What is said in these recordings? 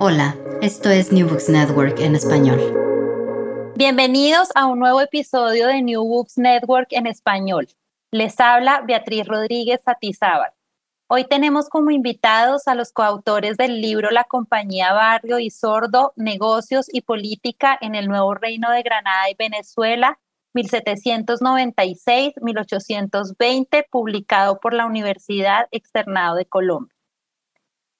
Hola, esto es New Books Network en español. Bienvenidos a un nuevo episodio de New Books Network en español. Les habla Beatriz Rodríguez Satizábal. Hoy tenemos como invitados a los coautores del libro La compañía Barrio y Sordo, Negocios y Política en el Nuevo Reino de Granada y Venezuela, 1796-1820, publicado por la Universidad Externado de Colombia.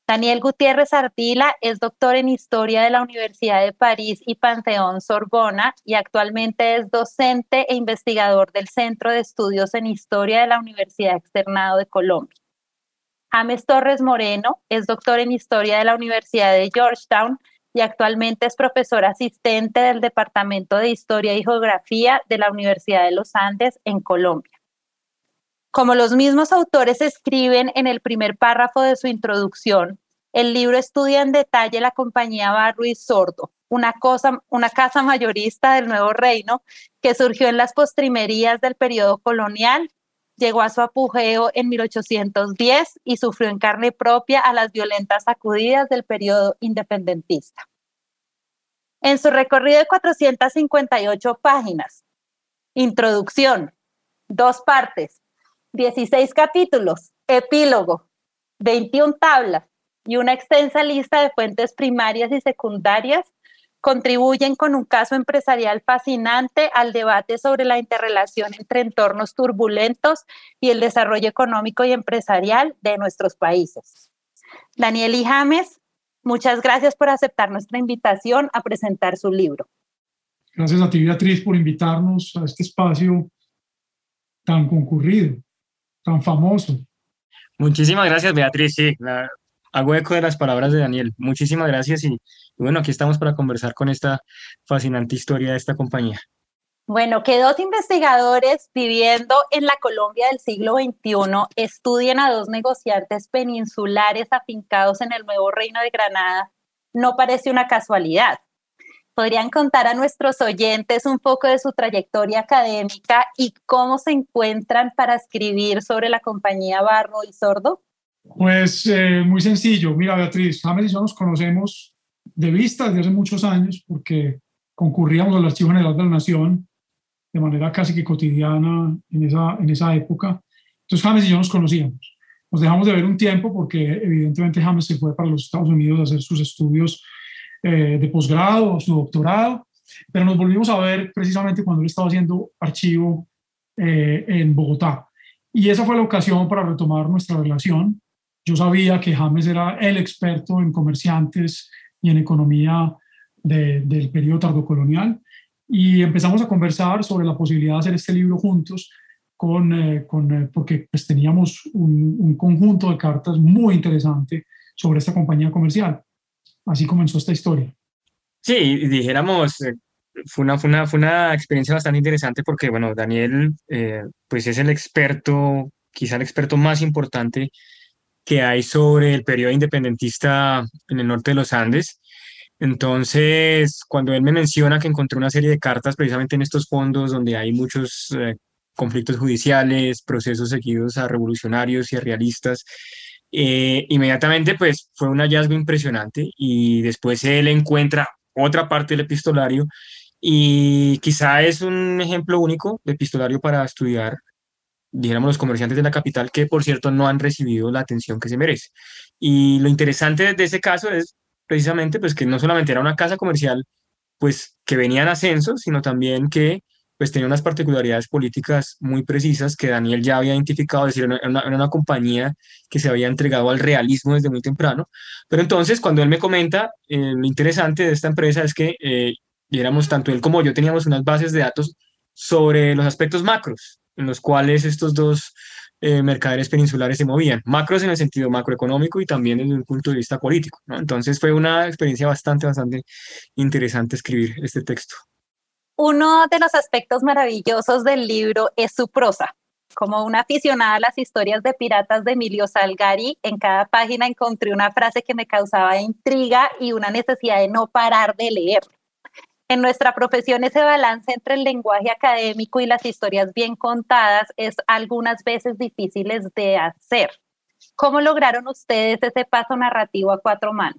Daniel Gutiérrez Ardila es doctor en Historia de la Universidad de París y Panteón Sorbona y actualmente es docente e investigador del Centro de Estudios en Historia de la Universidad Externado de Colombia. James Torres Moreno es doctor en Historia de la Universidad de Georgetown y actualmente es profesor asistente del Departamento de Historia y Geografía de la Universidad de los Andes en Colombia. Como los mismos autores escriben en el primer párrafo de su introducción, el libro estudia en detalle la compañía Barro y Sordo, una, cosa, una casa mayorista del Nuevo Reino que surgió en las postrimerías del periodo colonial, llegó a su apogeo en 1810 y sufrió en carne propia a las violentas sacudidas del periodo independentista. En su recorrido de 458 páginas, introducción, dos partes, 16 capítulos, epílogo, 21 tablas y una extensa lista de fuentes primarias y secundarias contribuyen con un caso empresarial fascinante al debate sobre la interrelación entre entornos turbulentos y el desarrollo económico y empresarial de nuestros países. Daniel y James, muchas gracias por aceptar nuestra invitación a presentar su libro. Gracias a ti, Beatriz, por invitarnos a este espacio tan concurrido tan famoso. Muchísimas gracias, Beatriz. Sí, hago eco de las palabras de Daniel. Muchísimas gracias y, bueno, aquí estamos para conversar con esta fascinante historia de esta compañía. Bueno, que dos investigadores viviendo en la Colombia del siglo XXI estudien a dos negociantes peninsulares afincados en el nuevo reino de Granada no parece una casualidad. ¿Podrían contar a nuestros oyentes un poco de su trayectoria académica y cómo se encuentran para escribir sobre la compañía Barro y Sordo? Pues eh, muy sencillo. Mira, Beatriz, James y yo nos conocemos de vista desde hace muchos años porque concurríamos al Archivo General de la Nación de manera casi que cotidiana en esa, en esa época. Entonces James y yo nos conocíamos. Nos dejamos de ver un tiempo porque evidentemente James se fue para los Estados Unidos a hacer sus estudios eh, de posgrado, su doctorado, pero nos volvimos a ver precisamente cuando él estaba haciendo archivo eh, en Bogotá. Y esa fue la ocasión para retomar nuestra relación. Yo sabía que James era el experto en comerciantes y en economía del periodo tardocolonial y empezamos a conversar sobre la posibilidad de hacer este libro juntos con, eh, con porque pues, teníamos un, un, conjunto de cartas muy interesante sobre esta compañía comercial así comenzó esta historia. Sí, dijéramos, eh, fue una, fue una, fue una experiencia bastante interesante porque, bueno, Daniel, eh, pues es el experto, quizá el experto más importante que hay sobre el periodo independentista en el norte de los Andes. Entonces, cuando él me menciona que encontró una serie de cartas precisamente en estos fondos donde hay muchos eh, conflictos judiciales, procesos seguidos a revolucionarios y a realistas, eh, inmediatamente pues fue un hallazgo impresionante y después él encuentra otra parte del epistolario y quizá es un ejemplo único de epistolario para estudiar, dijéramos, los comerciantes de la capital que por cierto no han recibido la atención que se merece. Y lo interesante de ese caso es precisamente, pues que no solamente era una casa comercial, pues que venía en ascenso, sino también que pues tenía unas particularidades políticas muy precisas que Daniel ya había identificado, es decir, era una, una, compañía que se había entregado al realismo desde muy temprano. Pero entonces, cuando él me comenta, eh, lo interesante de esta empresa es que eh, éramos, tanto él como yo teníamos unas bases de datos sobre los aspectos macros, en los cuales estos dos eh, mercaderes peninsulares se movían, macros en el sentido macroeconómico y también desde un punto de vista político. ¿no? Entonces fue una experiencia bastante, bastante interesante escribir este texto. Uno de los aspectos maravillosos del libro es su prosa. Como una aficionada a las historias de piratas de Emilio Salgari, en cada página encontré una frase que me causaba intriga y una necesidad de no parar de leer. En nuestra profesión ese balance entre el lenguaje académico y las historias bien contadas es algunas veces difíciles de hacer. ¿Cómo lograron ustedes ese paso narrativo a cuatro manos?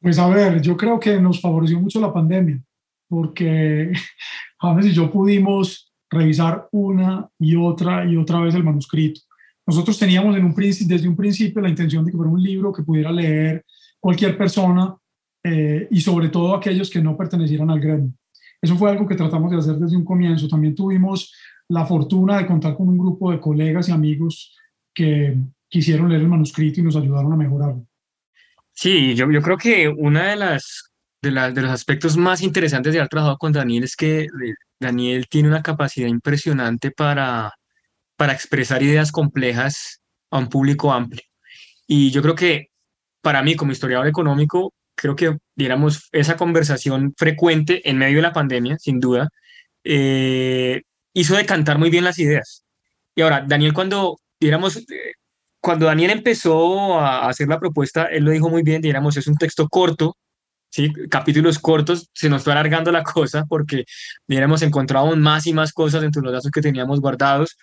Pues a ver, yo creo que nos favoreció mucho la pandemia porque James y yo pudimos revisar una y otra y otra vez el manuscrito. Nosotros teníamos en un, desde un principio la intención de que fuera un libro que pudiera leer cualquier persona eh, y sobre todo aquellos que no pertenecieran al gremio. Eso fue algo que tratamos de hacer desde un comienzo. También tuvimos la fortuna de contar con un grupo de colegas y amigos que quisieron leer el manuscrito y nos ayudaron a mejorarlo. Sí, yo, yo creo que una de las de, de los aspectos más interesantes de haber trabajado con Daniel es que eh, Daniel tiene una capacidad impresionante para, para expresar ideas complejas a un público amplio. Y yo creo que para mí, como historiador económico, creo que, diéramos, esa conversación frecuente en medio de la pandemia, sin duda, eh, hizo decantar muy bien las ideas. Y ahora, Daniel, cuando, diéramos, eh, cuando Daniel empezó a hacer la propuesta, él lo dijo muy bien, diéramos, es un texto corto, ¿sí? capítulos cortos, se nos fue alargando la cosa porque hubiéramos encontrado más y más cosas entre los datos que teníamos guardados,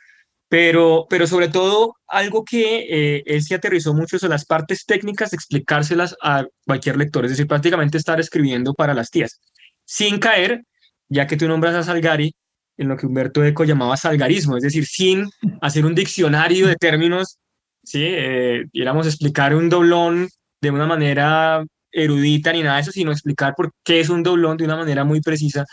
pero, pero sobre todo algo que eh, él se aterrizó mucho son las partes técnicas, explicárselas a cualquier lector, es decir, prácticamente estar escribiendo para las tías, sin caer, ya que tú nombras a Salgari, en lo que Humberto Eco llamaba salgarismo, es decir, sin hacer un diccionario de términos, ¿sí? Eh, explicar un doblón de una manera erudita ni nada de eso, sino explicar por qué es un doblón de una manera muy precisa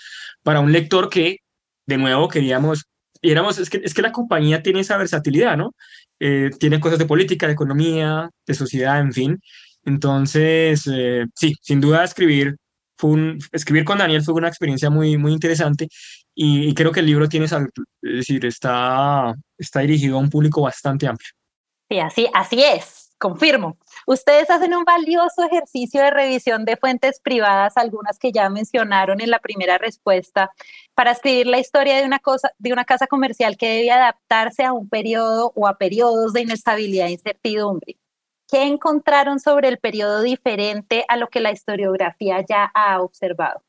para un lector que, de nuevo, queríamos, y éramos, es que, es que la compañía tiene esa versatilidad, ¿no? Eh, tiene cosas de política, de economía, de sociedad, en fin. Entonces, eh, sí, sin duda escribir, fue un, escribir con Daniel fue una experiencia muy, muy interesante y, creo que el libro tiene, es decir, está, está dirigido a un público bastante amplio. Sí, así, así es, confirmo. Ustedes hacen un valioso ejercicio de revisión de fuentes privadas, algunas que ya mencionaron en la primera respuesta, para escribir la historia de una, cosa, de una casa comercial que debe adaptarse a un periodo o a periodos de inestabilidad e incertidumbre. ¿Qué encontraron sobre el periodo diferente a lo que la historiografía ya ha observado?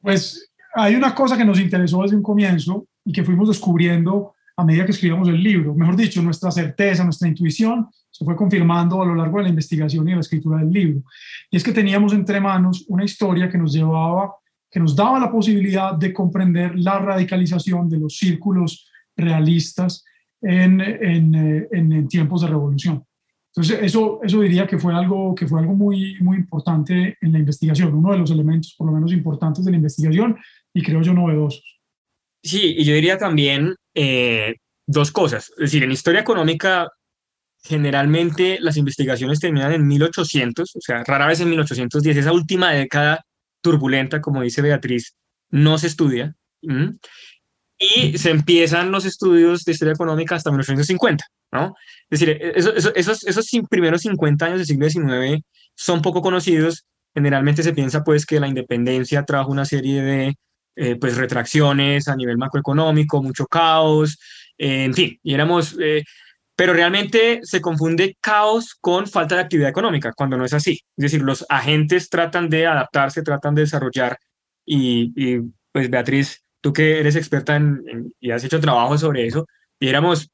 Pues hay una cosa que nos interesó desde un comienzo y que fuimos descubriendo a medida que escribíamos el libro. Mejor dicho, nuestra certeza, nuestra intuición se fue confirmando a lo largo de la investigación y de la escritura del libro. Y es que teníamos entre manos una historia que nos llevaba, que nos daba la posibilidad de comprender la radicalización de los círculos realistas en, en, eh, en, tiempos de revolución. Entonces, eso, eso diría que fue, algo, que fue algo muy, muy importante en la investigación, uno de los elementos por lo menos importantes de la investigación y creo yo novedosos. Sí, y yo diría también eh, dos cosas. Es decir, en historia económica generalmente las investigaciones terminan en 1800, o sea, rara vez en 1810, esa última década turbulenta, como dice Beatriz, no se estudia. Y se empiezan los estudios de historia económica hasta 1950, ¿no? Es decir, esos, esos primeros 50 años del siglo XIX son poco conocidos. Generalmente se piensa pues que la independencia trajo una serie de eh, pues retracciones a nivel macroeconómico, mucho caos, en fin, y éramos, eh, pero realmente se confunde caos con falta de actividad económica, cuando no es así. Es decir, los agentes tratan de adaptarse, tratan de desarrollar y, pues Beatriz, tú que eres experta en, y has hecho trabajo sobre eso, diéramos,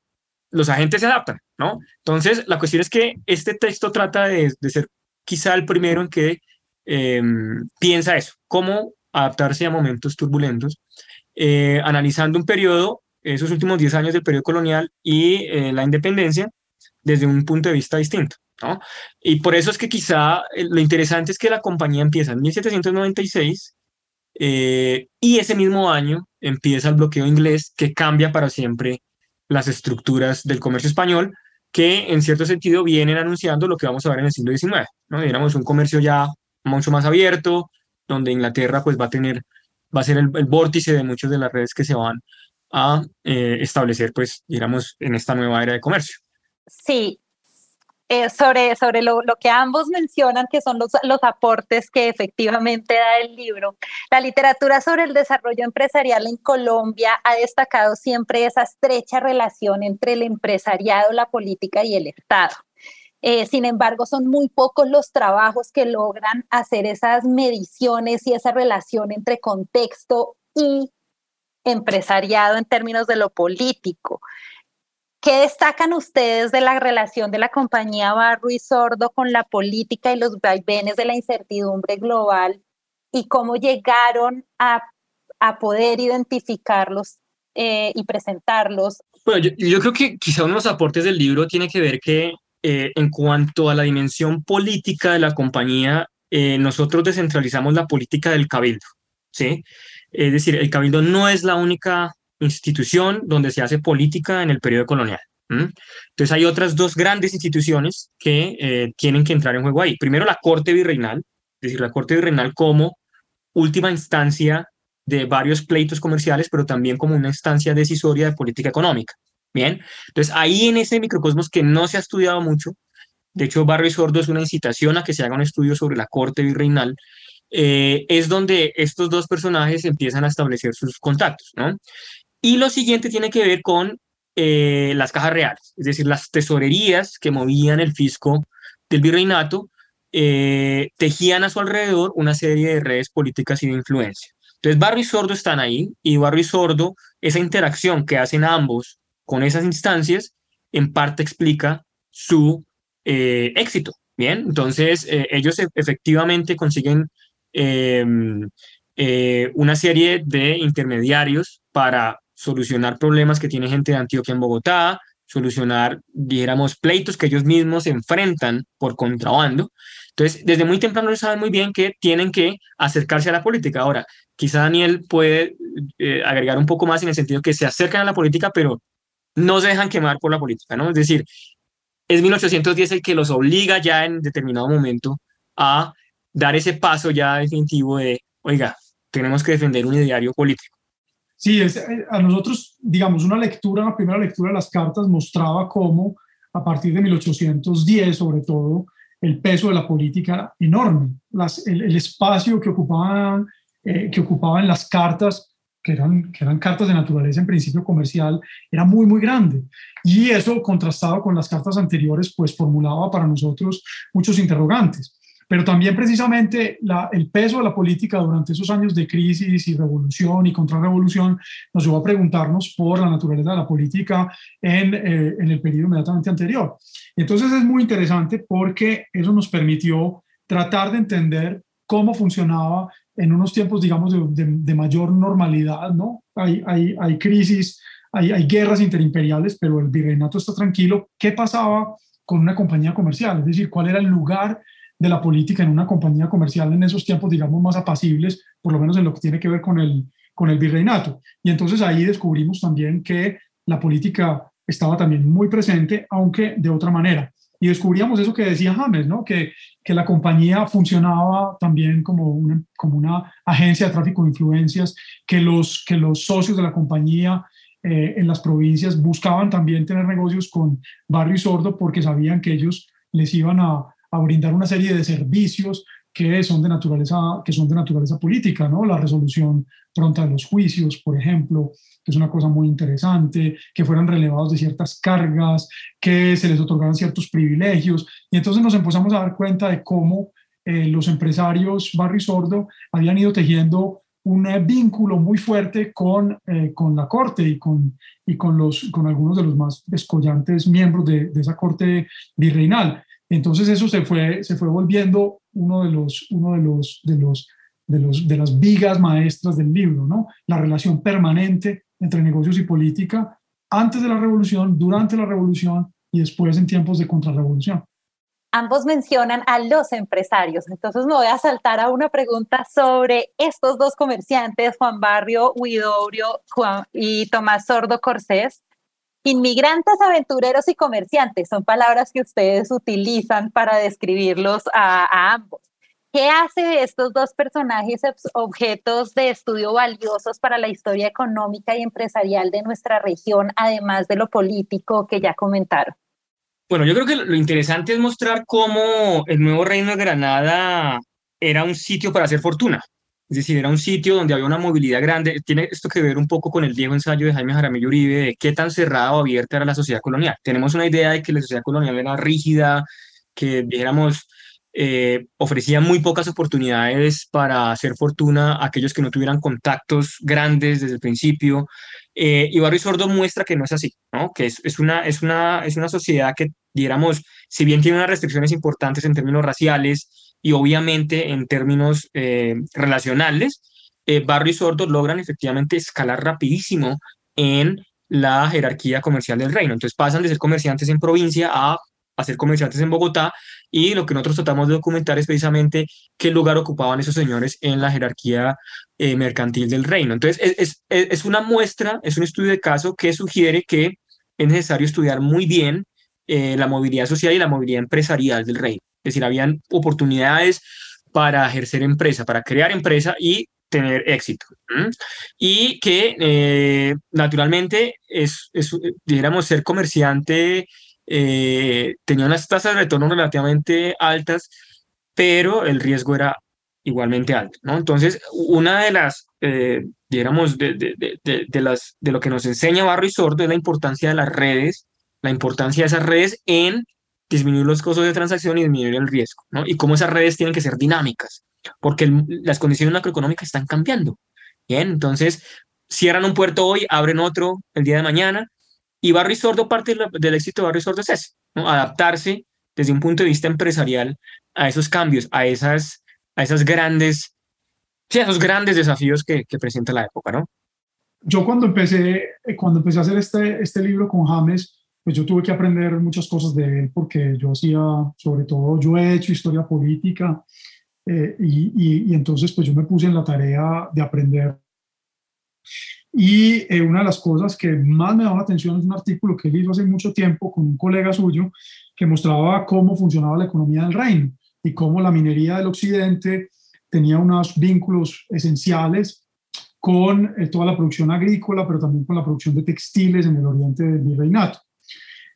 los agentes se adaptan, ¿no? Entonces, la cuestión es que este texto trata de, de ser quizá el primero en que em, piensa eso, cómo adaptarse a momentos turbulentos, eh, analizando un periodo esos últimos 10 años del periodo colonial y eh, la independencia desde un punto de vista distinto. ¿no? Y por eso es que quizá eh, lo interesante es que la compañía empieza en 1796 eh, y ese mismo año empieza el bloqueo inglés que cambia para siempre las estructuras del comercio español que en cierto sentido vienen anunciando lo que vamos a ver en el siglo XIX, ¿no? Digamos, un comercio ya mucho más abierto, donde Inglaterra pues va a tener, va a ser el, vórtice de muchas de las redes que se van a eh, establecer pues, digamos, en esta nueva era de comercio. Sí, eh, sobre, sobre lo, lo, que ambos mencionan, que son los, los aportes que efectivamente da el libro. La literatura sobre el desarrollo empresarial en Colombia ha destacado siempre esa estrecha relación entre el empresariado, la política y el Estado. Eh, sin embargo, son muy pocos los trabajos que logran hacer esas mediciones y esa relación entre contexto y empresariado en términos de lo político. ¿Qué destacan ustedes de la relación de la compañía Barro y Sordo con la política y los vaivenes de la incertidumbre global y cómo llegaron a, a poder identificarlos eh, y presentarlos? Bueno, yo, creo que quizá uno de los aportes del libro tiene que ver que eh, en cuanto a la dimensión política de la compañía, eh, nosotros descentralizamos la política del cabildo, ¿sí? Es decir, el cabildo no es la única institución donde se hace política en el periodo colonial. Entonces hay otras dos grandes instituciones que eh, tienen que entrar en juego ahí. Primero la Corte Virreinal, es decir, la Corte Virreinal como última instancia de varios pleitos comerciales, pero también como una instancia decisoria de política económica. Bien, entonces ahí en ese microcosmos que no se ha estudiado mucho, de hecho Barrio Sordo es una incitación a que se haga un estudio sobre la Corte Virreinal, eh, es donde estos dos personajes empiezan a establecer sus contactos, ¿no? Y lo siguiente tiene que ver con eh, las cajas reales, es decir, las tesorerías que movían el fisco del virreinato, eh, tejían a su alrededor una serie de redes políticas y de influencia. Entonces, Barro y Sordo están ahí y Barro y Sordo, esa interacción que hacen ambos con esas instancias, en parte explica su eh, éxito. Bien, entonces ellos e, efectivamente consiguen una serie de intermediarios para solucionar problemas que tiene gente de Antioquia en Bogotá, solucionar, dijéramos, pleitos que ellos mismos enfrentan por contrabando. Entonces, desde muy temprano saben muy bien que tienen que acercarse a la política. Ahora, quizá Daniel puede eh, agregar un poco más en el sentido que se acercan a la política, pero no se dejan quemar por la política, ¿no? Es decir, es 1810 el que los obliga ya en determinado momento a dar ese paso ya definitivo de, oiga, tenemos que defender un ideario político. Sí, es, eh, a nosotros, digamos, una lectura, una primera lectura de las cartas mostraba cómo a partir de 1810, sobre todo, el peso de la política era enorme. Las, el, espacio que ocupaban, eh, que ocupaban las cartas, que eran, que eran cartas de naturaleza en principio comercial, era muy, muy grande. Y eso, contrastado con las cartas anteriores, pues formulaba para nosotros muchos interrogantes. Pero también precisamente el peso de la política durante esos años de crisis y revolución y contrarrevolución nos llevó a preguntarnos por la naturaleza de la política en, eh, en el periodo inmediatamente anterior. Entonces es muy interesante porque eso nos permitió tratar de entender cómo funcionaba en unos tiempos, digamos, de, de, mayor normalidad, ¿no? Hay, hay, hay crisis, hay, hay guerras interimperiales, pero el virreinato está tranquilo. ¿Qué pasaba con una compañía comercial? Es decir, ¿cuál era el lugar de la política en una compañía comercial en esos tiempos, digamos, más apacibles, por lo menos en lo que tiene que ver con el, con el virreinato. Y entonces ahí descubrimos también que la política estaba también muy presente, aunque de otra manera. Y descubríamos eso que decía James, ¿no? que, que la compañía funcionaba también como una, como una agencia de tráfico de influencias, que los, que los socios de la compañía eh, en las provincias buscaban también tener negocios con Barrio y Sordo porque sabían que ellos les iban a, a brindar una serie de servicios que son de naturaleza, que son de naturaleza política, ¿no? La resolución pronta de los juicios, por ejemplo, que es una cosa muy interesante, que fueran relevados de ciertas cargas, que se les otorgaran ciertos privilegios. Y entonces nos empezamos a dar cuenta de cómo eh, los empresarios Barry Sordo habían ido tejiendo un eh, vínculo muy fuerte con, eh, con la corte y, con, y con, los, con algunos de los más descollantes miembros de, de esa corte virreinal. Entonces eso se fue, se fue volviendo uno de los, uno de los, de los, de los, de las vigas maestras del libro, ¿no? La relación permanente entre negocios y política antes de la revolución, durante la revolución y después en tiempos de contrarrevolución. ambos mencionan a los empresarios. Entonces me voy a saltar a una pregunta sobre estos dos comerciantes, Juan Barrio Huidobrio y Tomás Sordo Corsés. Inmigrantes, aventureros y comerciantes son palabras que ustedes utilizan para describirlos a, ambos. ¿Qué hace de estos dos personajes objetos de estudio valiosos para la historia económica y empresarial de nuestra región, además de lo político que ya comentaron? Bueno, yo creo que lo interesante es mostrar cómo el nuevo reino de Granada era un sitio para hacer fortuna. Es decir, era un sitio donde había una movilidad grande. Tiene esto que ver un poco con el viejo ensayo de Jaime Jaramillo Uribe de qué tan cerrada o abierta era la sociedad colonial. Tenemos una idea de que la sociedad colonial era rígida, que dijéramos eh, ofrecía muy pocas oportunidades para hacer fortuna a aquellos que no tuvieran contactos grandes desde el principio. Eh, y Barrio Sordo muestra que no es así, ¿no? que es, es, una, es, una, es una sociedad que diéramos, si bien tiene unas restricciones importantes en términos raciales y obviamente en términos eh, relacionales, eh, Barrio y Sordo logran efectivamente escalar rapidísimo en la jerarquía comercial del reino. Entonces pasan de ser comerciantes en provincia a, a ser comerciantes en Bogotá y lo que nosotros tratamos de documentar es precisamente qué lugar ocupaban esos señores en la jerarquía eh, mercantil del reino. Entonces es, es, es una muestra, es un estudio de caso que sugiere que es necesario estudiar muy bien eh, la movilidad social y la movilidad empresarial del reino. Es decir, habían oportunidades para ejercer empresa, para crear empresa y tener éxito. Y que eh, naturalmente es, es, ser comerciante eh, tenía unas tasas de retorno relativamente altas, pero el riesgo era igualmente alto. ¿no? Entonces, una de las, eh, de, de, de, las, de lo que nos enseña Barro y Sordo es la importancia de las redes la importancia de esas redes en disminuir los costos de transacción y disminuir el riesgo, ¿no? Y cómo esas redes tienen que ser dinámicas, porque las condiciones macroeconómicas están cambiando. Bien, entonces cierran un puerto hoy, abren otro el día de mañana, y Barrio Sordo, parte del éxito de Barrio Sordo es ¿no? adaptarse desde un punto de vista empresarial a esos cambios, a esas, a esas grandes, sí, a esos grandes desafíos que, que presenta la época, ¿no? Yo cuando empecé, cuando empecé a hacer este, este libro con James, pues yo tuve que aprender muchas cosas de él porque yo hacía, sobre todo, yo he hecho historia política eh, y, y, entonces pues yo me puse en la tarea de aprender. Y eh, una de las cosas que más me daba atención es un artículo que él hizo hace mucho tiempo con un colega suyo que mostraba cómo funcionaba la economía del reino y cómo la minería del occidente tenía unos vínculos esenciales con eh, toda la producción agrícola, pero también con la producción de textiles en el oriente del virreinato.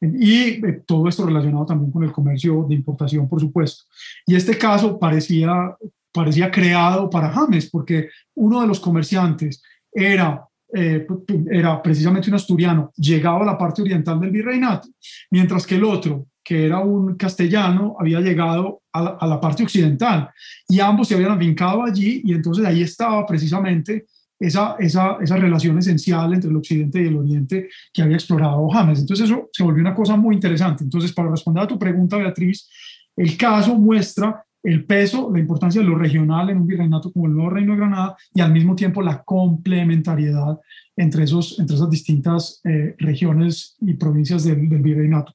Y eh, todo esto relacionado también con el comercio de importación, por supuesto. Y este caso parecía, parecía creado para James, porque uno de los comerciantes era, eh, era precisamente un asturiano, llegaba a la parte oriental del virreinato, mientras que el otro, que era un castellano, había llegado a la, a la parte occidental. Y ambos se habían afincado allí y entonces ahí estaba precisamente esa, esa, esa, relación esencial entre el occidente y el oriente que había explorado James. Entonces eso se volvió una cosa muy interesante. Entonces, para responder a tu pregunta, Beatriz, el caso muestra el peso, la importancia de lo regional en un virreinato como el Nuevo Reino de Granada y al mismo tiempo la complementariedad entre, esos, entre esas distintas eh, regiones y provincias del, del virreinato.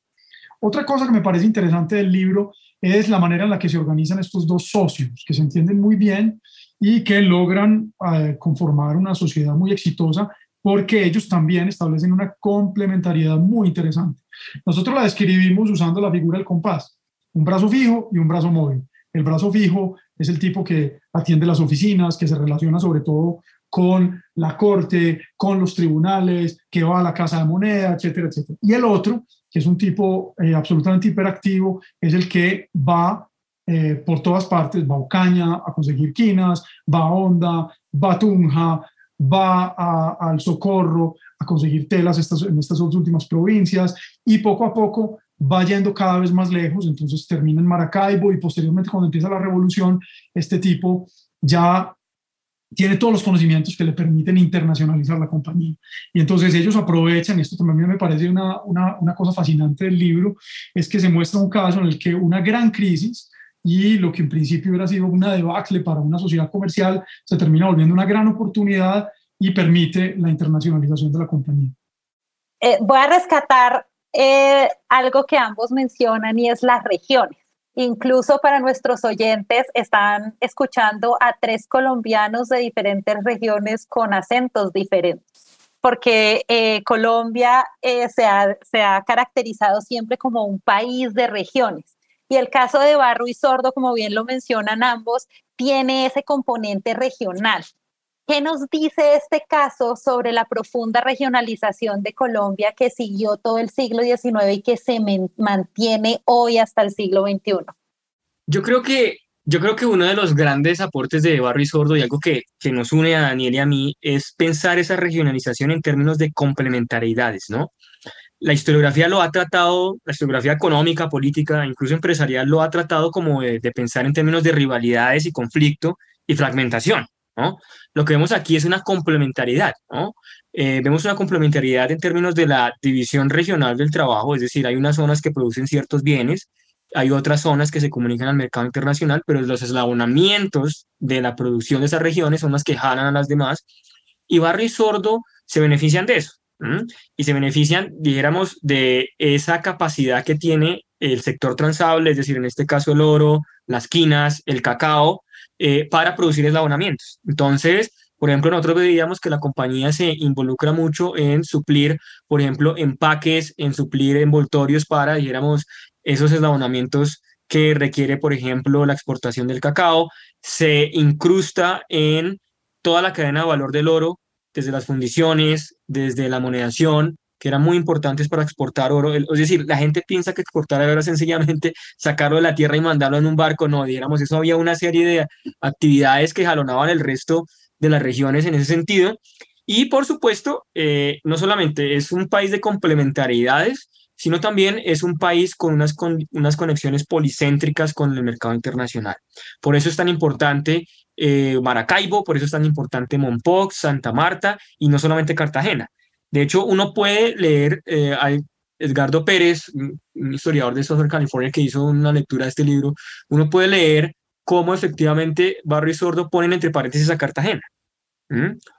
Otra cosa que me parece interesante del libro es la manera en la que se organizan estos dos socios, que se entienden muy bien y que logran eh, conformar una sociedad muy exitosa porque ellos también establecen una complementariedad muy interesante. Nosotros la describimos usando la figura del compás, un brazo fijo y un brazo móvil. El brazo fijo es el tipo que atiende las oficinas, que se relaciona sobre todo con la corte, con los tribunales, que va a la casa de moneda, etcétera, etcétera. Y el otro, que es un tipo eh, absolutamente hiperactivo, es el que va eh, por todas partes, va a Ocaña a conseguir quinas, va a Honda, va a Tunja, va al Socorro a conseguir telas estas, en estas dos últimas provincias y poco a poco va yendo cada vez más lejos, entonces termina en Maracaibo y posteriormente cuando empieza la revolución, este tipo ya tiene todos los conocimientos que le permiten internacionalizar la compañía. Y entonces ellos aprovechan, y esto también me parece una, una, una cosa fascinante del libro, es que se muestra un caso en el que una gran crisis y lo que en principio hubiera sido una debacle para una sociedad comercial se termina volviendo una gran oportunidad y permite la internacionalización de la compañía. Eh, voy a rescatar eh, algo que ambos mencionan y es las regiones. Incluso para nuestros oyentes están escuchando a tres colombianos de diferentes regiones con acentos diferentes, porque eh, Colombia eh, se, ha, se ha caracterizado siempre como un país de regiones. Y el caso de Barro y Sordo, como bien lo mencionan ambos, tiene ese componente regional. ¿Qué nos dice este caso sobre la profunda regionalización de Colombia que siguió todo el siglo XIX y que se mantiene hoy hasta el siglo XXI? Yo creo que, yo creo que uno de los grandes aportes de Barro y Sordo y algo que, que nos une a Daniel y a mí es pensar esa regionalización en términos de complementariedades, ¿no? La historiografía lo ha tratado, la historiografía económica, política, incluso empresarial, lo ha tratado como de, pensar en términos de rivalidades y conflicto y fragmentación. Lo que vemos aquí es una complementariedad. Eh, vemos una complementariedad en términos de la división regional del trabajo, es decir, hay unas zonas que producen ciertos bienes, hay otras zonas que se comunican al mercado internacional, pero los eslabonamientos de la producción de esas regiones son las que jalan a las demás, y Barrio y Sordo se benefician de eso, y se benefician, dijéramos, de esa capacidad que tiene el sector transable, es decir, en este caso el oro, las quinas, el cacao, eh, para producir eslabonamientos. Entonces, por ejemplo, nosotros veíamos que la compañía se involucra mucho en suplir, por ejemplo, empaques, en suplir envoltorios para, dijéramos, esos eslabonamientos que requiere, por ejemplo, la exportación del cacao, se incrusta en toda la cadena de valor del oro, desde las fundiciones, desde la monedación, que eran muy importantes para exportar oro. Es decir, la gente piensa que exportar oro era sencillamente sacarlo de la tierra y mandarlo en un barco. No, digamos, eso había una serie de actividades que jalonaban el resto de las regiones en ese sentido. Y por supuesto, eh, no solamente es un país de complementariedades, sino también es un país con unas, con unas conexiones policéntricas con el mercado internacional. Por eso es tan importante eh, Maracaibo, por eso es tan importante Mompox, Santa Marta y no solamente Cartagena. De hecho, uno puede leer eh, Edgardo Pérez, un historiador de Southern California que hizo una lectura de este libro, uno puede leer cómo efectivamente Barrio y Sordo ponen entre paréntesis a Cartagena.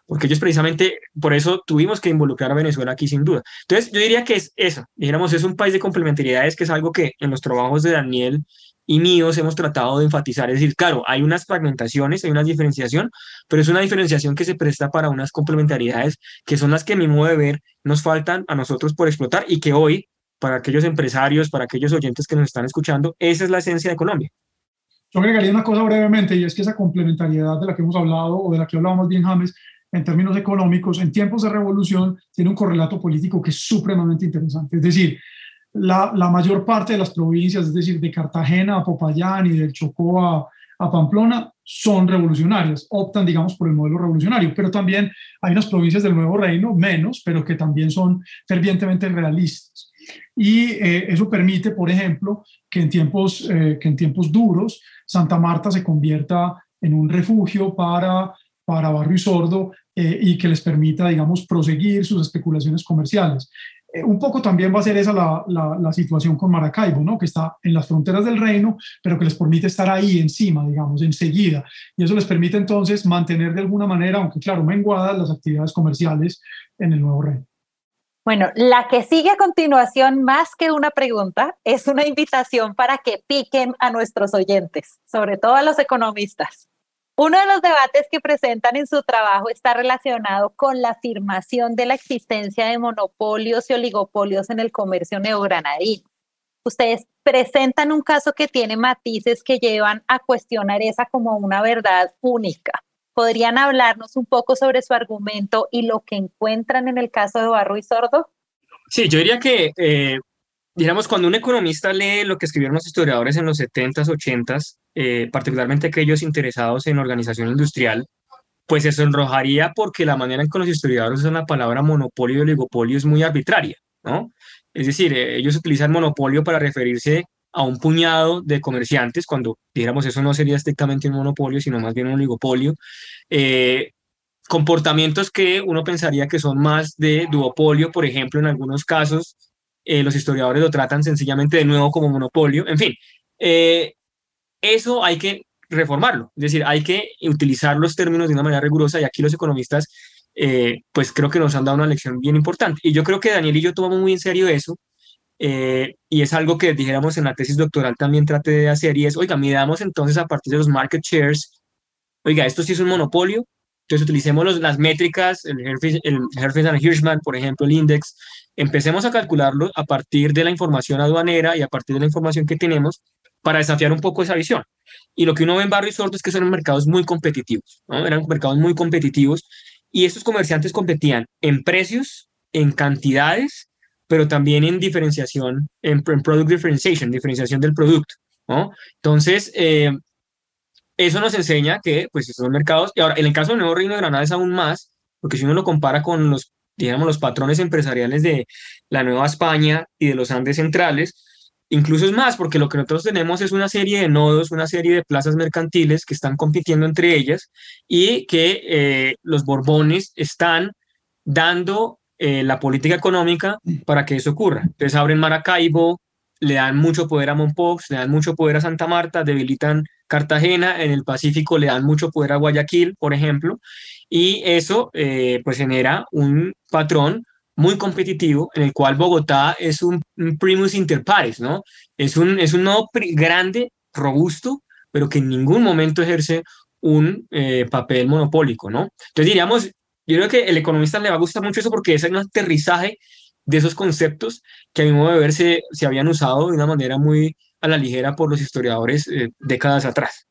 Porque ellos precisamente, por eso tuvimos que involucrar a Venezuela aquí sin duda. Entonces, yo diría que es eso, dijéramos, es un país de complementariedades, que es algo que en los trabajos de Daniel y míos hemos tratado de enfatizar, es decir, claro, hay unas fragmentaciones, hay una diferenciación, pero es una diferenciación que se presta para unas complementariedades que son las que a mi modo de ver nos faltan a nosotros por explotar y que hoy, para aquellos empresarios, para aquellos oyentes que nos están escuchando, esa es la esencia de Colombia. Yo agregaría una cosa brevemente y es que esa complementariedad de la que hemos hablado o de la que hablábamos bien James, en términos económicos, en tiempos de revolución, tiene un correlato político que es supremamente interesante. Es decir, la, mayor parte de las provincias, es decir, de Cartagena a Popayán y del Chocó a, Pamplona, son revolucionarias, optan, digamos, por el modelo revolucionario, pero también hay unas provincias del Nuevo Reino, menos, pero que también son fervientemente realistas. Y eh, eso permite, por ejemplo, que en, tiempos, eh, que en tiempos duros Santa Marta se convierta en un refugio para, para Barrio y Sordo eh, y que les permita, digamos, proseguir sus especulaciones comerciales. Un poco también va a ser esa la, la, situación con Maracaibo, ¿no? que está en las fronteras del reino, pero que les permite estar ahí encima, digamos, enseguida. Y eso les permite entonces mantener de alguna manera, aunque claro, menguadas las actividades comerciales en el nuevo reino. Bueno, la que sigue a continuación, más que una pregunta, es una invitación para que piquen a nuestros oyentes, sobre todo a los economistas. Uno de los debates que presentan en su trabajo está relacionado con la afirmación de la existencia de monopolios y oligopolios en el comercio neogranadino. Ustedes presentan un caso que tiene matices que llevan a cuestionar esa como una verdad única. ¿Podrían hablarnos un poco sobre su argumento y lo que encuentran en el caso de Barro y Sordo? Sí, yo diría que eh, digamos, cuando un economista lee lo que escribieron los historiadores en los 70s, 80s, eh, particularmente aquellos interesados en organización industrial, pues se sonrojaría porque la manera en que los historiadores usan la palabra monopolio y oligopolio es muy arbitraria, ¿no? Es decir, eh, ellos utilizan monopolio para referirse a un puñado de comerciantes, cuando, digamos, eso no sería estrictamente un monopolio, sino más bien un oligopolio. Eh, comportamientos que uno pensaría que son más de duopolio, por ejemplo, en algunos casos, eh, los historiadores lo tratan sencillamente de nuevo como monopolio, en fin, eh, eso hay que reformarlo, es decir, hay que utilizar los términos de una manera rigurosa y aquí los economistas, eh, pues creo que nos han dado una lección bien importante. Y yo creo que Daniel y yo tomamos muy en serio eso eh, y es algo que dijéramos en la tesis doctoral también traté de hacer y es, oiga, midamos entonces a partir de los market shares, oiga, esto sí es un monopolio, entonces utilicemos los, las métricas, el Herfins, el and Hirschman, por ejemplo, el index, empecemos a calcularlo a partir de la información aduanera y a partir de la información que tenemos para desafiar un poco esa visión. Y lo que uno ve en Barrio Sordo es que son mercados muy competitivos, ¿no? eran mercados muy competitivos y estos comerciantes competían en precios, en cantidades, pero también en diferenciación, en, product differentiation, diferenciación del producto. ¿no? Entonces, eh, eso nos enseña que pues estos mercados, y ahora en el caso del Nuevo Reino de Granada es aún más, porque si uno lo compara con los, digamos, los patrones empresariales de la Nueva España y de los Andes centrales, Incluso es más, porque lo que nosotros tenemos es una serie de nodos, una serie de plazas mercantiles que están compitiendo entre ellas y que eh, los Borbones están dando eh, la política económica para que eso ocurra. Entonces abren Maracaibo, le dan mucho poder a Monpox, le dan mucho poder a Santa Marta, debilitan Cartagena, en el Pacífico le dan mucho poder a Guayaquil, por ejemplo, y eso eh, pues genera un patrón muy competitivo, en el cual Bogotá es un, primus inter pares, ¿no? Es un, es un nodo grande, robusto, pero que en ningún momento ejerce un eh, papel monopólico, ¿no? Entonces diríamos, yo creo que el economista le va a gustar mucho eso porque es un aterrizaje de esos conceptos que a mi modo de ver se, se habían usado de una manera muy a la ligera por los historiadores eh, décadas atrás.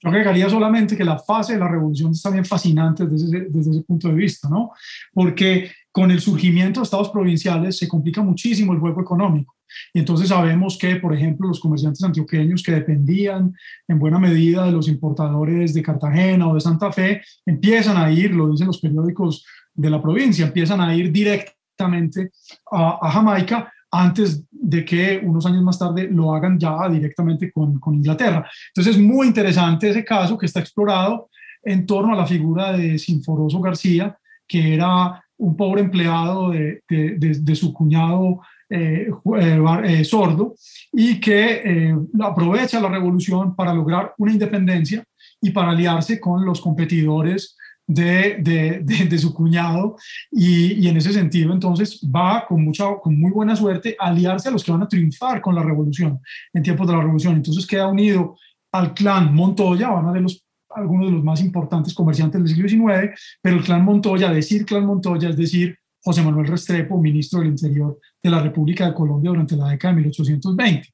Yo agregaría solamente que la fase de la revolución es también fascinante desde ese, desde ese punto de vista, ¿no? Porque con el surgimiento de estados provinciales se complica muchísimo el juego económico. Y entonces sabemos que, por ejemplo, los comerciantes antioqueños que dependían en buena medida de los importadores de Cartagena o de Santa Fe, empiezan a ir, lo dicen los periódicos de la provincia, empiezan a ir directamente a, Jamaica antes de que unos años más tarde lo hagan ya directamente con, con, Inglaterra. Entonces es muy interesante ese caso que está explorado en torno a la figura de Sinforoso García, que era un pobre empleado de, de, su cuñado eh, eh, eh, sordo y que aprovecha la revolución para lograr una independencia y para aliarse con los competidores de, de, su cuñado y, en ese sentido entonces va con, mucha, con muy buena suerte a aliarse a los que van a triunfar con la revolución en tiempos de la revolución. Entonces queda unido al clan Montoya, van de los algunos de los más importantes comerciantes del siglo XIX, pero el clan Montoya, decir clan Montoya es decir José Manuel Restrepo, ministro del Interior de la República de Colombia durante la década de 1820.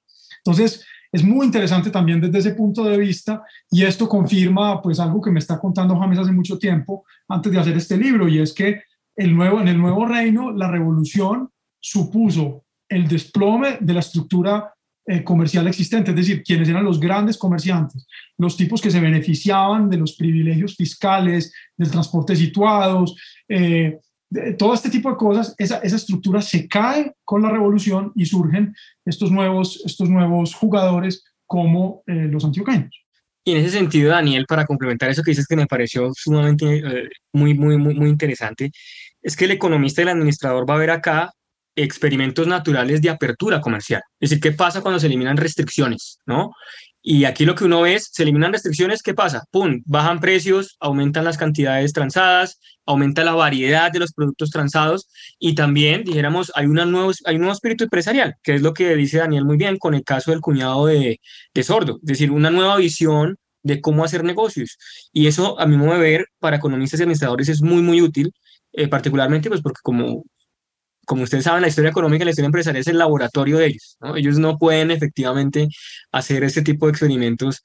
Entonces, es muy interesante también desde ese punto de vista y esto confirma pues algo que me está contando James hace mucho tiempo antes de hacer este libro y es que el nuevo, en el nuevo reino la revolución supuso el desplome de la estructura eh, comercial existente, es decir, quienes eran los grandes comerciantes, los tipos que se beneficiaban de los privilegios fiscales, del transporte situados, eh, todo este tipo de cosas, esa, esa, estructura se cae con la revolución y surgen estos nuevos, estos nuevos jugadores como eh, los antioqueños. Y en ese sentido, Daniel, para complementar eso que dices que me pareció sumamente eh, muy, muy, muy, muy interesante, es que el economista y el administrador va a ver acá experimentos naturales de apertura comercial. Es decir, ¿qué pasa cuando se eliminan restricciones? ¿no? Y aquí lo que uno ve es, se eliminan restricciones, ¿qué pasa? ¡Pum! Bajan precios, aumentan las cantidades transadas, aumenta la variedad de los productos transados y también, dijéramos, hay, una nuevo, hay un nuevo espíritu empresarial, que es lo que dice Daniel muy bien con el caso del cuñado de, de Sordo, es decir, una nueva visión de cómo hacer negocios. Y eso, a mi modo de ver, para economistas y administradores es muy, muy útil, eh, particularmente pues porque como como ustedes saben, la historia económica y la historia empresarial es el laboratorio de ellos. ¿no? Ellos no pueden efectivamente hacer este tipo de experimentos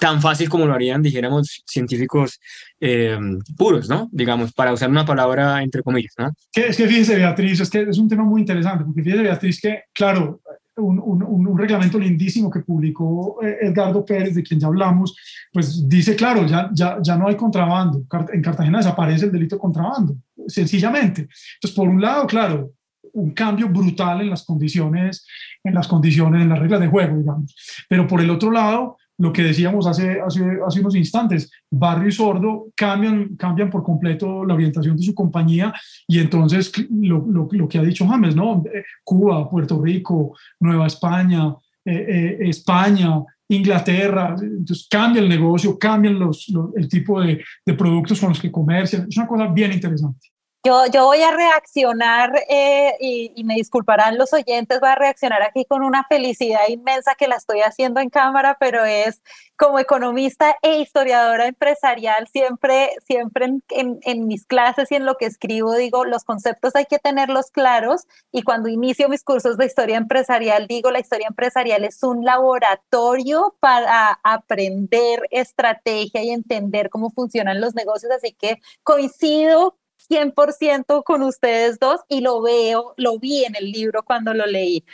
tan fácil como lo harían, dijéramos, científicos eh, puros, ¿no? Digamos, para usar una palabra entre comillas, ¿no? Es que fíjese, Beatriz, es que es un tema muy interesante, porque fíjese, Beatriz, que, claro, un, un, un, reglamento lindísimo que publicó eh, Edgardo Pérez, de quien ya hablamos, pues dice, claro, ya, ya, ya no hay contrabando. En Cartagena desaparece el delito de contrabando, sencillamente. Entonces, por un lado, claro, un cambio brutal en las condiciones, en las condiciones, en las reglas de juego, digamos. Pero por el otro lado, lo que decíamos hace, hace, hace unos instantes, Barrio y Sordo cambian, cambian por completo la orientación de su compañía y entonces lo, lo, que ha dicho James, ¿no? Eh, Cuba, Puerto Rico, Nueva España, eh, eh, España, Inglaterra, entonces cambia el negocio, cambian los, el tipo de, de productos con los que comercian, es una cosa bien interesante. Yo, yo voy a reaccionar eh, y, me disculparán los oyentes, voy a reaccionar aquí con una felicidad inmensa que la estoy haciendo en cámara, pero es como economista e historiadora empresarial, siempre, siempre en, en, en, mis clases y en lo que escribo digo, los conceptos hay que tenerlos claros y cuando inicio mis cursos de historia empresarial digo, la historia empresarial es un laboratorio para aprender estrategia y entender cómo funcionan los negocios, así que coincido 100% con ustedes dos y lo veo, lo vi en el libro cuando lo leí.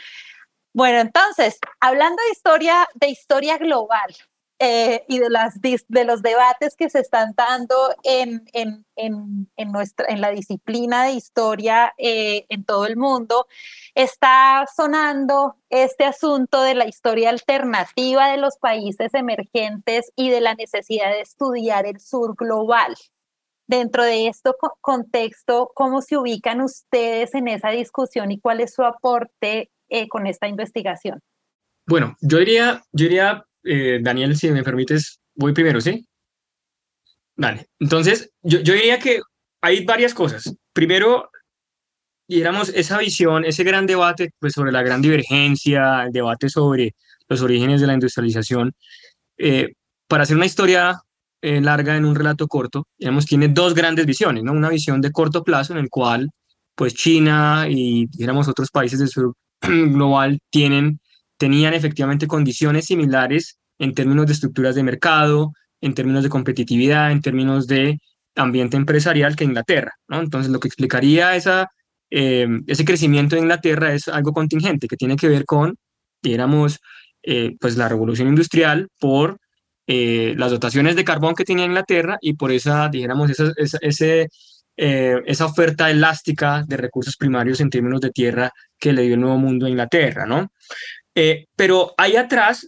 Bueno, entonces, hablando de historia, de historia global eh, y de, los debates que se están dando en la disciplina de historia eh, en todo el mundo, está sonando este asunto de la historia alternativa de los países emergentes y de la necesidad de estudiar el sur global. Dentro de este contexto, ¿cómo se ubican ustedes en esa discusión y cuál es su aporte eh, con esta investigación? Bueno, yo diría, yo diría eh, Daniel, si me permites, voy primero, ¿sí? Vale, entonces yo, yo diría que hay varias cosas. Primero, diéramos esa visión, ese gran debate pues, sobre la gran divergencia, el debate sobre los orígenes de la industrialización. Eh, para hacer una historia eh, larga en un relato corto, digamos, tiene dos grandes visiones, ¿no? Una visión de corto plazo en el cual, pues, China y, digamos, otros países del sur global tienen, tenían efectivamente condiciones similares en términos de estructuras de mercado, en términos de competitividad, en términos de ambiente empresarial que Inglaterra, ¿no? Entonces, lo que explicaría esa, eh, ese crecimiento de Inglaterra es algo contingente, que tiene que ver con, digamos, eh, pues la revolución industrial por eh, las dotaciones de carbón que tenía Inglaterra y por esa, dijéramos, esa, esa, eh, esa oferta elástica de recursos primarios en términos de tierra que le dio el Nuevo Mundo a Inglaterra, ¿no? Eh, pero hay atrás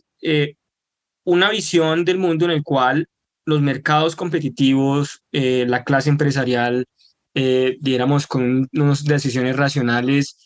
una visión del mundo en el cual los mercados competitivos, la clase empresarial, dijéramos, con unas decisiones racionales,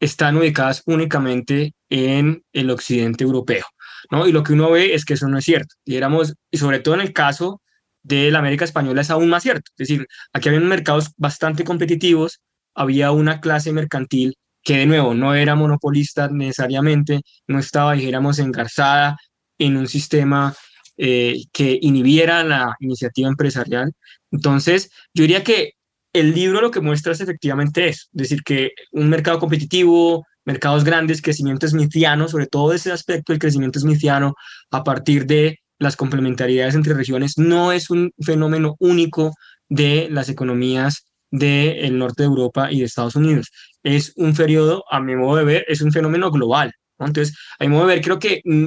están ubicadas únicamente en el occidente europeo. ¿No? Y lo que uno ve es que eso no es cierto. Y, éramos, y sobre todo en el caso de la América Española es aún más cierto. Es decir, aquí había mercados bastante competitivos, había una clase mercantil que de nuevo no era monopolista necesariamente, no estaba, dijéramos, engarzada en un sistema eh, que inhibiera la iniciativa empresarial. Entonces, yo diría que el libro lo que muestra es efectivamente eso, es decir, que un mercado competitivo, mercados grandes, crecimiento smithiano, sobre todo ese aspecto del crecimiento smithiano a partir de las complementariedades entre regiones, no es un fenómeno único de las economías del norte de Europa y de Estados Unidos. Es un periodo, a mi modo de ver, es un fenómeno global. Entonces, a mi modo de ver, creo que mm,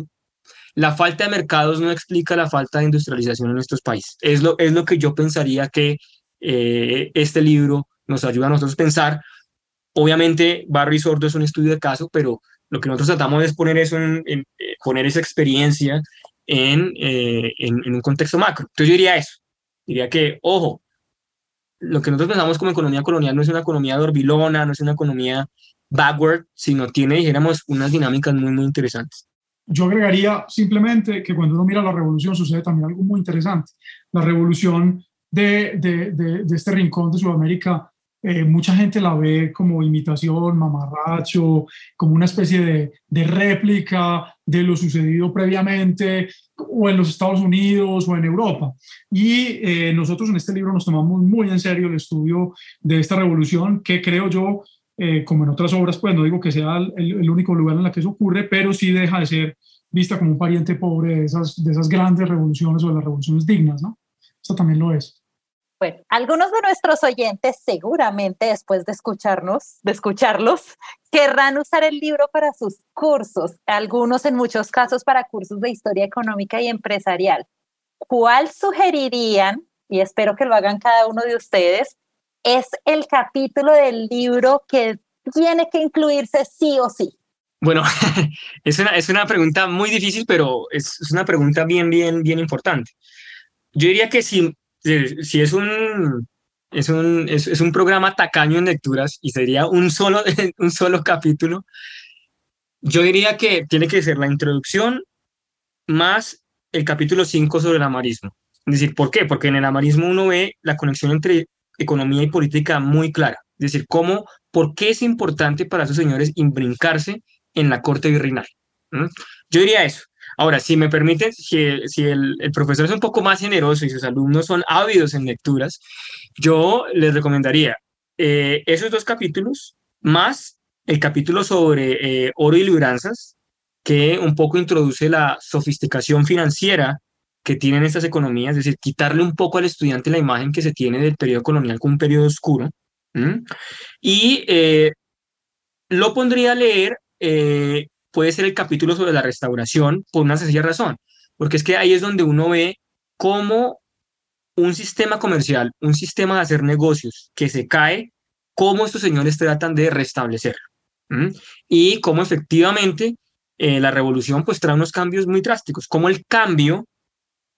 la falta de mercados no explica la falta de industrialización en nuestros países. Es lo, es lo que yo pensaría que eh, este libro nos ayuda a nosotros a pensar, Obviamente, Barry Sordo es un estudio de caso, pero lo que nosotros tratamos es poner eso en, eh, poner esa experiencia en, eh, en, en, un contexto macro. Entonces yo diría eso, diría que, ojo, lo que nosotros pensamos como economía colonial no es una economía dorbilona, no es una economía backward, sino tiene, dijéramos, unas dinámicas muy, muy interesantes. Yo agregaría simplemente que cuando uno mira la revolución sucede también algo muy interesante. La revolución de, de, de, de este rincón de Sudamérica eh, mucha gente la ve como imitación, mamarracho, como una especie de, de, réplica de lo sucedido previamente o en los Estados Unidos o en Europa. Y eh, nosotros en este libro nos tomamos muy en serio el estudio de esta revolución que creo yo, eh, como en otras obras, pues no digo que sea el, único lugar en la que eso ocurre, pero sí deja de ser vista como un pariente pobre de esas, de esas grandes revoluciones o de las revoluciones dignas, ¿no? Esto también lo es. Bueno, algunos de nuestros oyentes seguramente después de escucharnos, de escucharlos, querrán usar el libro para sus cursos, algunos en muchos casos para cursos de historia económica y empresarial. ¿Cuál sugerirían, y espero que lo hagan cada uno de ustedes, es el capítulo del libro que tiene que incluirse sí o sí? Bueno, es una, es una pregunta muy difícil, pero es, es una pregunta bien, bien, bien importante. Yo diría que si si es un, es un, es, un programa tacaño en lecturas y sería un solo, un solo capítulo, yo diría que tiene que ser la introducción más el capítulo 5 sobre el amarismo. Es decir, ¿por qué? Porque en el amarismo uno ve la conexión entre economía y política muy clara. Es decir, cómo, por qué es importante para esos señores imbrincarse en la corte virreinal. Yo diría eso. Ahora, si me permiten, si, el, profesor es un poco más generoso y sus alumnos son ávidos en lecturas, yo les recomendaría eh, esos dos capítulos más el capítulo sobre eh, oro y libranzas, que un poco introduce la sofisticación financiera que tienen estas economías, es decir, quitarle un poco al estudiante la imagen que se tiene del periodo colonial como un periodo oscuro. Y eh, lo pondría a leer, eh, puede ser el capítulo sobre la restauración, por una sencilla razón, porque es que ahí es donde uno ve cómo un sistema comercial, un sistema de hacer negocios que se cae, cómo estos señores tratan de restablecerlo. Y cómo efectivamente eh, la revolución pues trae unos cambios muy drásticos, cómo el cambio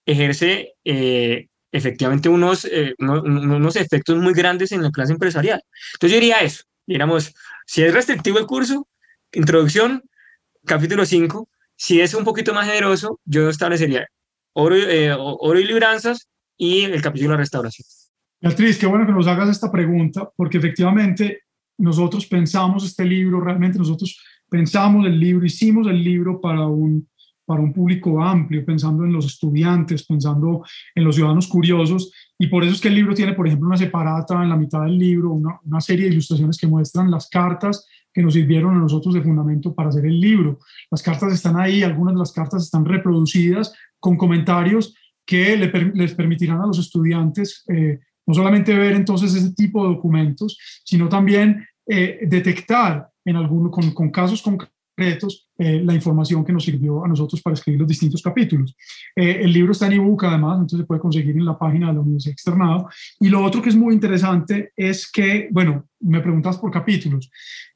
ejerce eh, efectivamente unos, eh, unos, efectos muy grandes en la clase empresarial. Entonces yo diría eso, digamos, si es restrictivo el curso, introducción, capítulo 5, si es un poquito más generoso, yo establecería oro, oro y libranzas y el capítulo de restauración. Beatriz, qué bueno que nos hagas esta pregunta, porque efectivamente nosotros pensamos este libro, realmente nosotros pensamos el libro, hicimos el libro para un, para un público amplio, pensando en los estudiantes, pensando en los ciudadanos curiosos, y por eso es que el libro tiene, por ejemplo, una separata en la mitad del libro, una, una serie de ilustraciones que muestran las cartas que nos sirvieron a nosotros de fundamento para hacer el libro. Las cartas están ahí, algunas de las cartas están reproducidas con comentarios que les permitirán a los estudiantes eh, no solamente ver entonces ese tipo de documentos, sino también eh, detectar en alguno, con, con casos concretos eh, la información que nos sirvió a nosotros para escribir los distintos capítulos. Eh, el libro está en ebook además, entonces se puede conseguir en la página de la Universidad Externado. Y lo otro que es muy interesante es que, bueno, me preguntas por capítulos.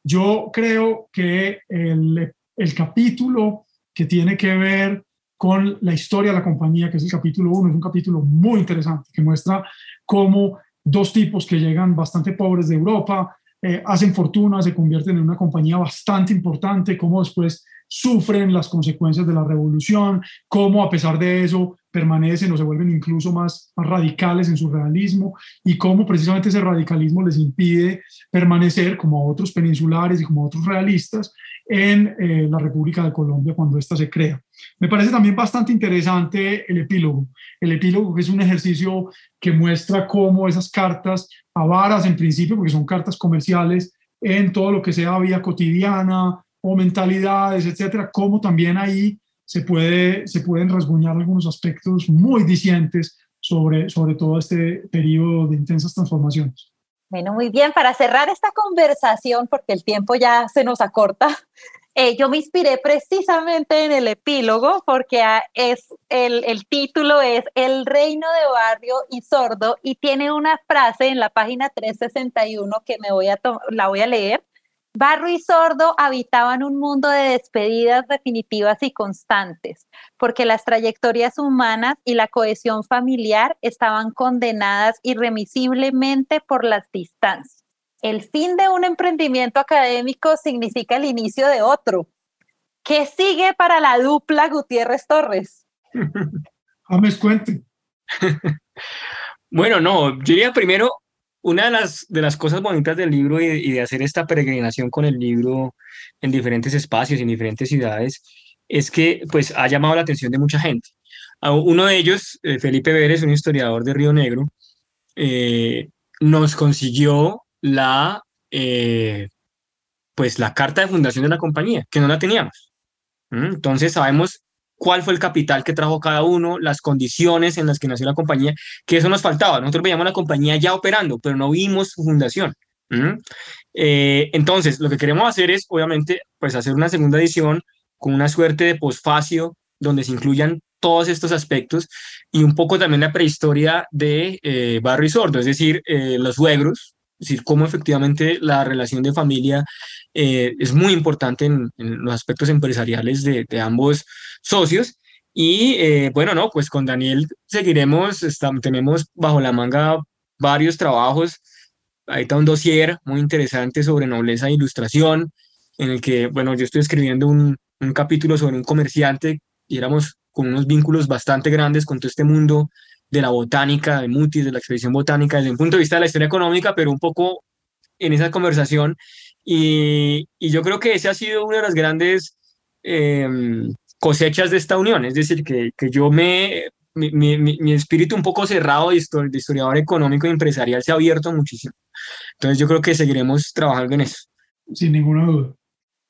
Yo creo que el, el capítulo que tiene que ver con la historia de la compañía, que es el capítulo 1, es un capítulo muy interesante que muestra cómo dos tipos que llegan bastante pobres de Europa, eh, hacen fortuna, se convierten en una compañía bastante importante, cómo después sufren las consecuencias de la revolución, cómo a pesar de eso permanecen o se vuelven incluso más, radicales en su realismo y cómo precisamente ese radicalismo les impide permanecer como otros peninsulares y como otros realistas en eh, la República de Colombia cuando ésta se crea. Me parece también bastante interesante el epílogo. El epílogo que es un ejercicio que muestra cómo esas cartas avaras en principio, porque son cartas comerciales, en todo lo que sea vida cotidiana o mentalidades, etcétera, cómo también ahí se, puede, se pueden rasguñar algunos aspectos muy dicientes sobre, sobre todo este periodo de intensas transformaciones. Bueno, muy bien, para cerrar esta conversación, porque el tiempo ya se nos acorta, eh, yo me inspiré precisamente en el epílogo, porque ah, es, el, el, título es El reino de barrio y sordo, y tiene una frase en la página 361 que me voy a la voy a leer, Barro y Sordo habitaban un mundo de despedidas definitivas y constantes, porque las trayectorias humanas y la cohesión familiar estaban condenadas irremisiblemente por las distancias. El fin de un emprendimiento académico significa el inicio de otro. ¿Qué sigue para la dupla Gutiérrez Torres? James, cuente. bueno, no, yo diría primero una de las, de las cosas bonitas del libro y, de hacer esta peregrinación con el libro en diferentes espacios, en diferentes ciudades, es que pues ha llamado la atención de mucha gente. Uno de ellos, eh, Felipe Vélez, un historiador de Río Negro, eh, nos consiguió la, eh, pues la carta de fundación de la compañía, que no la teníamos. ¿Mm? Entonces sabemos cuál fue el capital que trajo cada uno, las condiciones en las que nació la compañía, que eso nos faltaba. Nosotros veíamos la compañía ya operando, pero no vimos su fundación. Eh, entonces, lo que queremos hacer es, obviamente, pues hacer una segunda edición con una suerte de posfacio donde se incluyan todos estos aspectos y un poco también la prehistoria de eh, Barrio y Sordo, es decir, eh, los suegros, es decir, cómo efectivamente la relación de familia eh, es muy importante en, los aspectos empresariales de, ambos socios. Y eh, bueno, no, pues con Daniel seguiremos, tenemos bajo la manga varios trabajos. Ahí está un dossier muy interesante sobre nobleza e ilustración, en el que, bueno, yo estoy escribiendo un, capítulo sobre un comerciante y éramos con unos vínculos bastante grandes con todo este mundo de la botánica, de Mutis, de la expedición botánica, desde un punto de vista de la historia económica, pero un poco en esa conversación. Y, y yo creo que ese ha sido una de las grandes em, cosechas de esta unión, es decir, que, que yo me, mi, mi, mi, espíritu un poco cerrado de, historiador económico y empresarial se ha abierto muchísimo. Entonces yo creo que seguiremos trabajando en eso. Sin ninguna duda.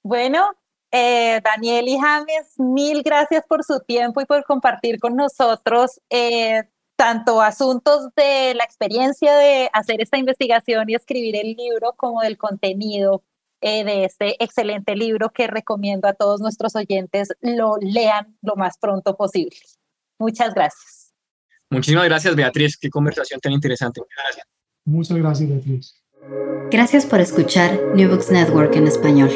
Bueno, eh, Daniel y James, mil gracias por su tiempo y por compartir con nosotros eh, tanto asuntos de la experiencia de hacer esta investigación y escribir el libro como del contenido eh, de este excelente libro que recomiendo a todos nuestros oyentes lo lean lo más pronto posible. Muchas gracias. Muchísimas gracias, Beatriz. Qué conversación tan interesante. Muchas gracias. Muchas gracias, Beatriz. Gracias por escuchar New Books Network en español.